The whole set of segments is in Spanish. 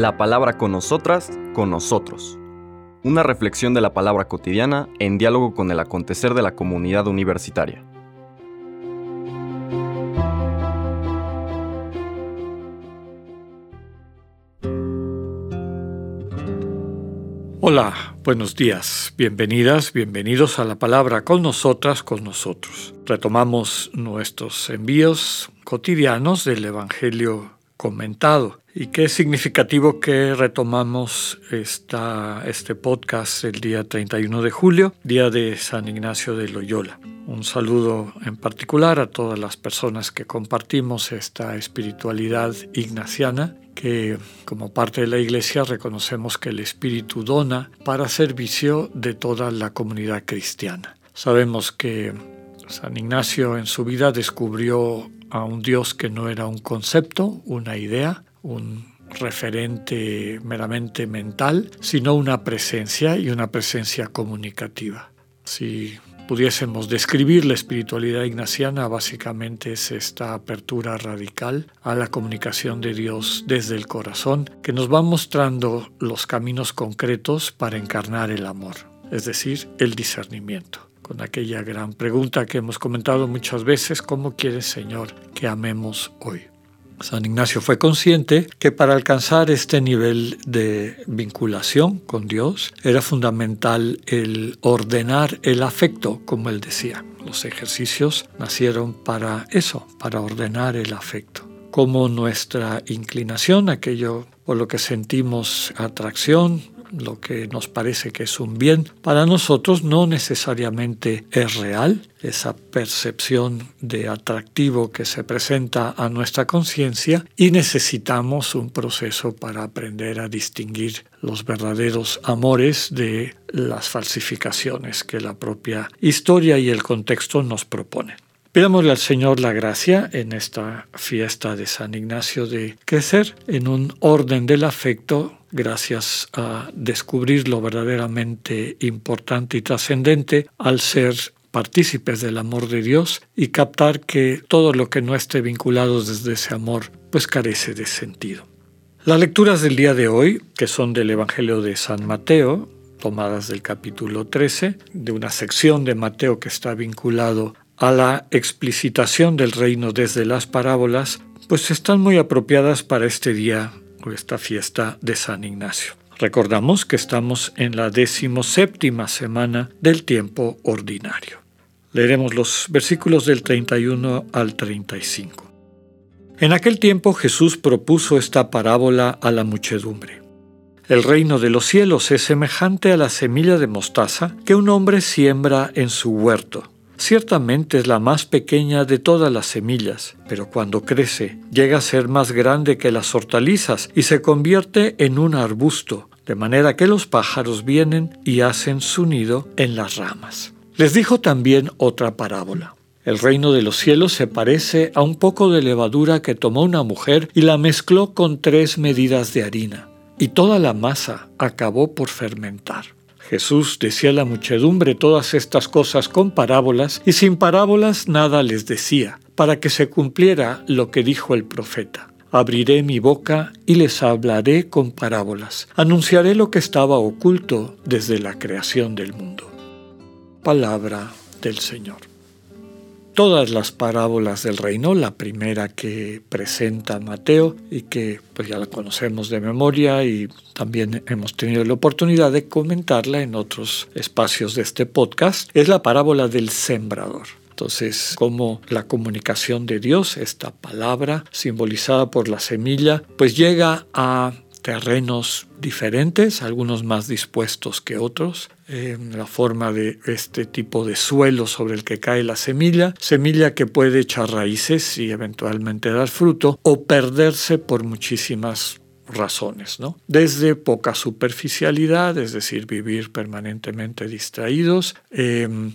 La palabra con nosotras, con nosotros. Una reflexión de la palabra cotidiana en diálogo con el acontecer de la comunidad universitaria. Hola, buenos días, bienvenidas, bienvenidos a la palabra con nosotras, con nosotros. Retomamos nuestros envíos cotidianos del Evangelio comentado. Y qué significativo que retomamos esta, este podcast el día 31 de julio, día de San Ignacio de Loyola. Un saludo en particular a todas las personas que compartimos esta espiritualidad ignaciana que como parte de la Iglesia reconocemos que el Espíritu dona para servicio de toda la comunidad cristiana. Sabemos que San Ignacio en su vida descubrió a un Dios que no era un concepto, una idea, un referente meramente mental, sino una presencia y una presencia comunicativa. Si pudiésemos describir la espiritualidad ignaciana, básicamente es esta apertura radical a la comunicación de Dios desde el corazón, que nos va mostrando los caminos concretos para encarnar el amor, es decir, el discernimiento con aquella gran pregunta que hemos comentado muchas veces, ¿cómo quieres Señor que amemos hoy? San Ignacio fue consciente que para alcanzar este nivel de vinculación con Dios era fundamental el ordenar el afecto, como él decía. Los ejercicios nacieron para eso, para ordenar el afecto. Como nuestra inclinación, aquello por lo que sentimos atracción, lo que nos parece que es un bien, para nosotros no necesariamente es real. Esa percepción de atractivo que se presenta a nuestra conciencia y necesitamos un proceso para aprender a distinguir los verdaderos amores de las falsificaciones que la propia historia y el contexto nos proponen. Pidámosle al Señor la gracia en esta fiesta de San Ignacio de crecer en un orden del afecto gracias a descubrir lo verdaderamente importante y trascendente al ser partícipes del amor de Dios y captar que todo lo que no esté vinculado desde ese amor pues carece de sentido. Las lecturas del día de hoy, que son del Evangelio de San Mateo, tomadas del capítulo 13, de una sección de Mateo que está vinculado a la explicitación del reino desde las parábolas, pues están muy apropiadas para este día o esta fiesta de San Ignacio. Recordamos que estamos en la decimoséptima semana del tiempo ordinario. Leeremos los versículos del 31 al 35. En aquel tiempo Jesús propuso esta parábola a la muchedumbre. El reino de los cielos es semejante a la semilla de mostaza que un hombre siembra en su huerto Ciertamente es la más pequeña de todas las semillas, pero cuando crece llega a ser más grande que las hortalizas y se convierte en un arbusto, de manera que los pájaros vienen y hacen su nido en las ramas. Les dijo también otra parábola. El reino de los cielos se parece a un poco de levadura que tomó una mujer y la mezcló con tres medidas de harina, y toda la masa acabó por fermentar. Jesús decía a la muchedumbre todas estas cosas con parábolas y sin parábolas nada les decía, para que se cumpliera lo que dijo el profeta. Abriré mi boca y les hablaré con parábolas. Anunciaré lo que estaba oculto desde la creación del mundo. Palabra del Señor todas las parábolas del reino, la primera que presenta Mateo y que pues ya la conocemos de memoria y también hemos tenido la oportunidad de comentarla en otros espacios de este podcast, es la parábola del sembrador. Entonces, como la comunicación de Dios, esta palabra simbolizada por la semilla, pues llega a terrenos diferentes, algunos más dispuestos que otros, en la forma de este tipo de suelo sobre el que cae la semilla, semilla que puede echar raíces y eventualmente dar fruto, o perderse por muchísimas razones, ¿no? Desde poca superficialidad, es decir, vivir permanentemente distraídos, em,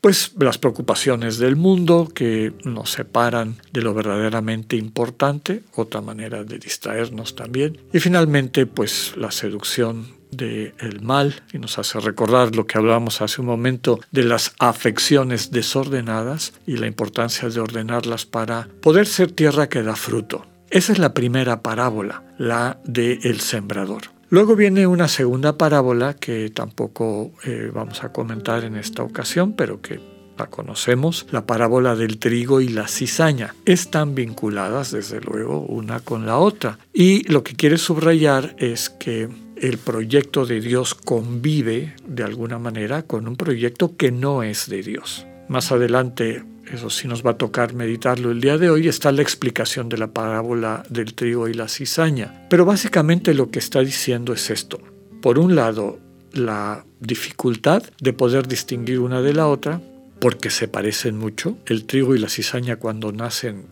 pues las preocupaciones del mundo que nos separan de lo verdaderamente importante, otra manera de distraernos también, y finalmente pues la seducción del el mal y nos hace recordar lo que hablábamos hace un momento de las afecciones desordenadas y la importancia de ordenarlas para poder ser tierra que da fruto Esa es la primera parábola, la del el sembrador. Luego viene una segunda parábola que tampoco eh, vamos a comentar en esta ocasión, pero que la conocemos, la parábola del trigo y la cizaña. Están vinculadas, desde luego, una con la otra. Y lo que quiere subrayar es que el proyecto de Dios convive de alguna manera con un proyecto que no es de Dios. Más adelante, eso sí nos va a tocar meditarlo el día de hoy, está la explicación de la parábola del trigo y la cizaña. Pero básicamente lo que está diciendo es esto. Por un lado, la dificultad de poder distinguir una de la otra, porque se parecen mucho. El trigo y la cizaña cuando nacen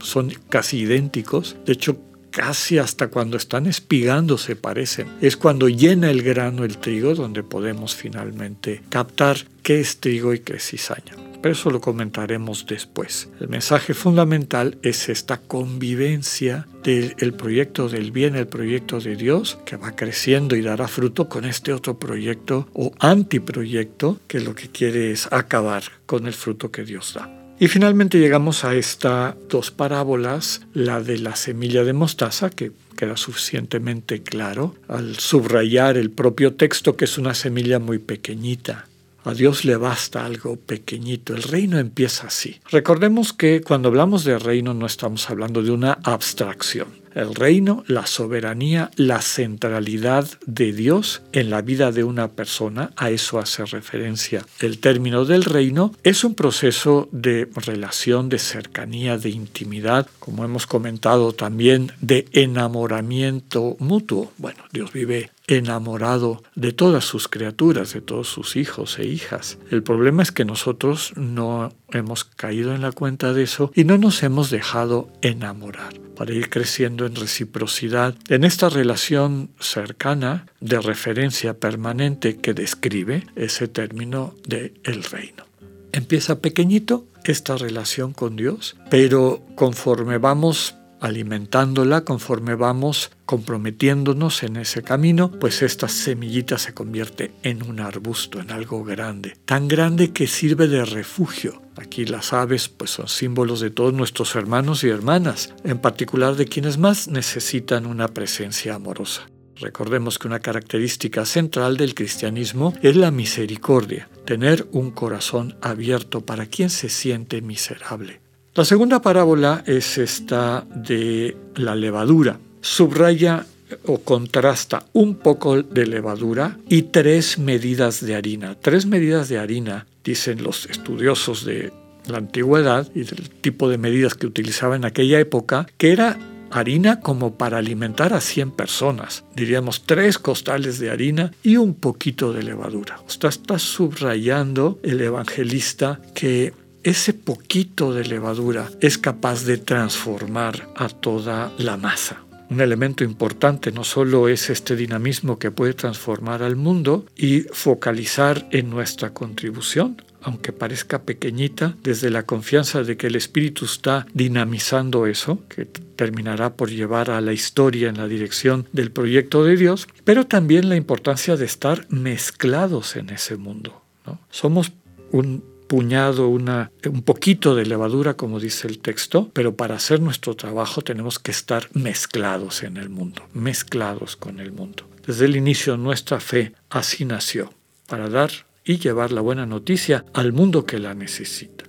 son casi idénticos. De hecho, casi hasta cuando están espigando se parecen. Es cuando llena el grano el trigo donde podemos finalmente captar qué es trigo y qué es cizaña. Pero eso lo comentaremos después. El mensaje fundamental es esta convivencia del proyecto del bien, el proyecto de Dios, que va creciendo y dará fruto con este otro proyecto o antiproyecto que lo que quiere es acabar con el fruto que Dios da. Y finalmente llegamos a estas dos parábolas, la de la semilla de mostaza, que queda suficientemente claro al subrayar el propio texto, que es una semilla muy pequeñita. A Dios le basta algo pequeñito. El reino empieza así. Recordemos que cuando hablamos de reino no estamos hablando de una abstracción. El reino, la soberanía, la centralidad de Dios en la vida de una persona, a eso hace referencia el término del reino, es un proceso de relación, de cercanía, de intimidad, como hemos comentado también, de enamoramiento mutuo. Bueno, Dios vive enamorado de todas sus criaturas, de todos sus hijos e hijas. El problema es que nosotros no hemos caído en la cuenta de eso y no nos hemos dejado enamorar para ir creciendo en reciprocidad en esta relación cercana de referencia permanente que describe ese término de el reino. Empieza pequeñito esta relación con Dios, pero conforme vamos alimentándola conforme vamos comprometiéndonos en ese camino, pues esta semillita se convierte en un arbusto, en algo grande, tan grande que sirve de refugio. Aquí las aves pues son símbolos de todos nuestros hermanos y hermanas, en particular de quienes más necesitan una presencia amorosa. Recordemos que una característica central del cristianismo es la misericordia, tener un corazón abierto para quien se siente miserable. La segunda parábola es esta de la levadura. Subraya o contrasta un poco de levadura y tres medidas de harina. Tres medidas de harina, dicen los estudiosos de la antigüedad y del tipo de medidas que utilizaba en aquella época, que era harina como para alimentar a 100 personas. Diríamos tres costales de harina y un poquito de levadura. Está, está subrayando el evangelista que ese poquito de levadura es capaz de transformar a toda la masa. Un elemento importante no solo es este dinamismo que puede transformar al mundo y focalizar en nuestra contribución, aunque parezca pequeñita, desde la confianza de que el Espíritu está dinamizando eso, que terminará por llevar a la historia en la dirección del proyecto de Dios, pero también la importancia de estar mezclados en ese mundo. ¿no? Somos un puñado, una, un poquito de levadura, como dice el texto, pero para hacer nuestro trabajo tenemos que estar mezclados en el mundo, mezclados con el mundo. Desde el inicio nuestra fe así nació, para dar y llevar la buena noticia al mundo que la necesita.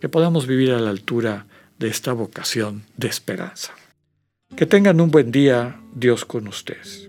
Que podamos vivir a la altura de esta vocación de esperanza. Que tengan un buen día, Dios con ustedes.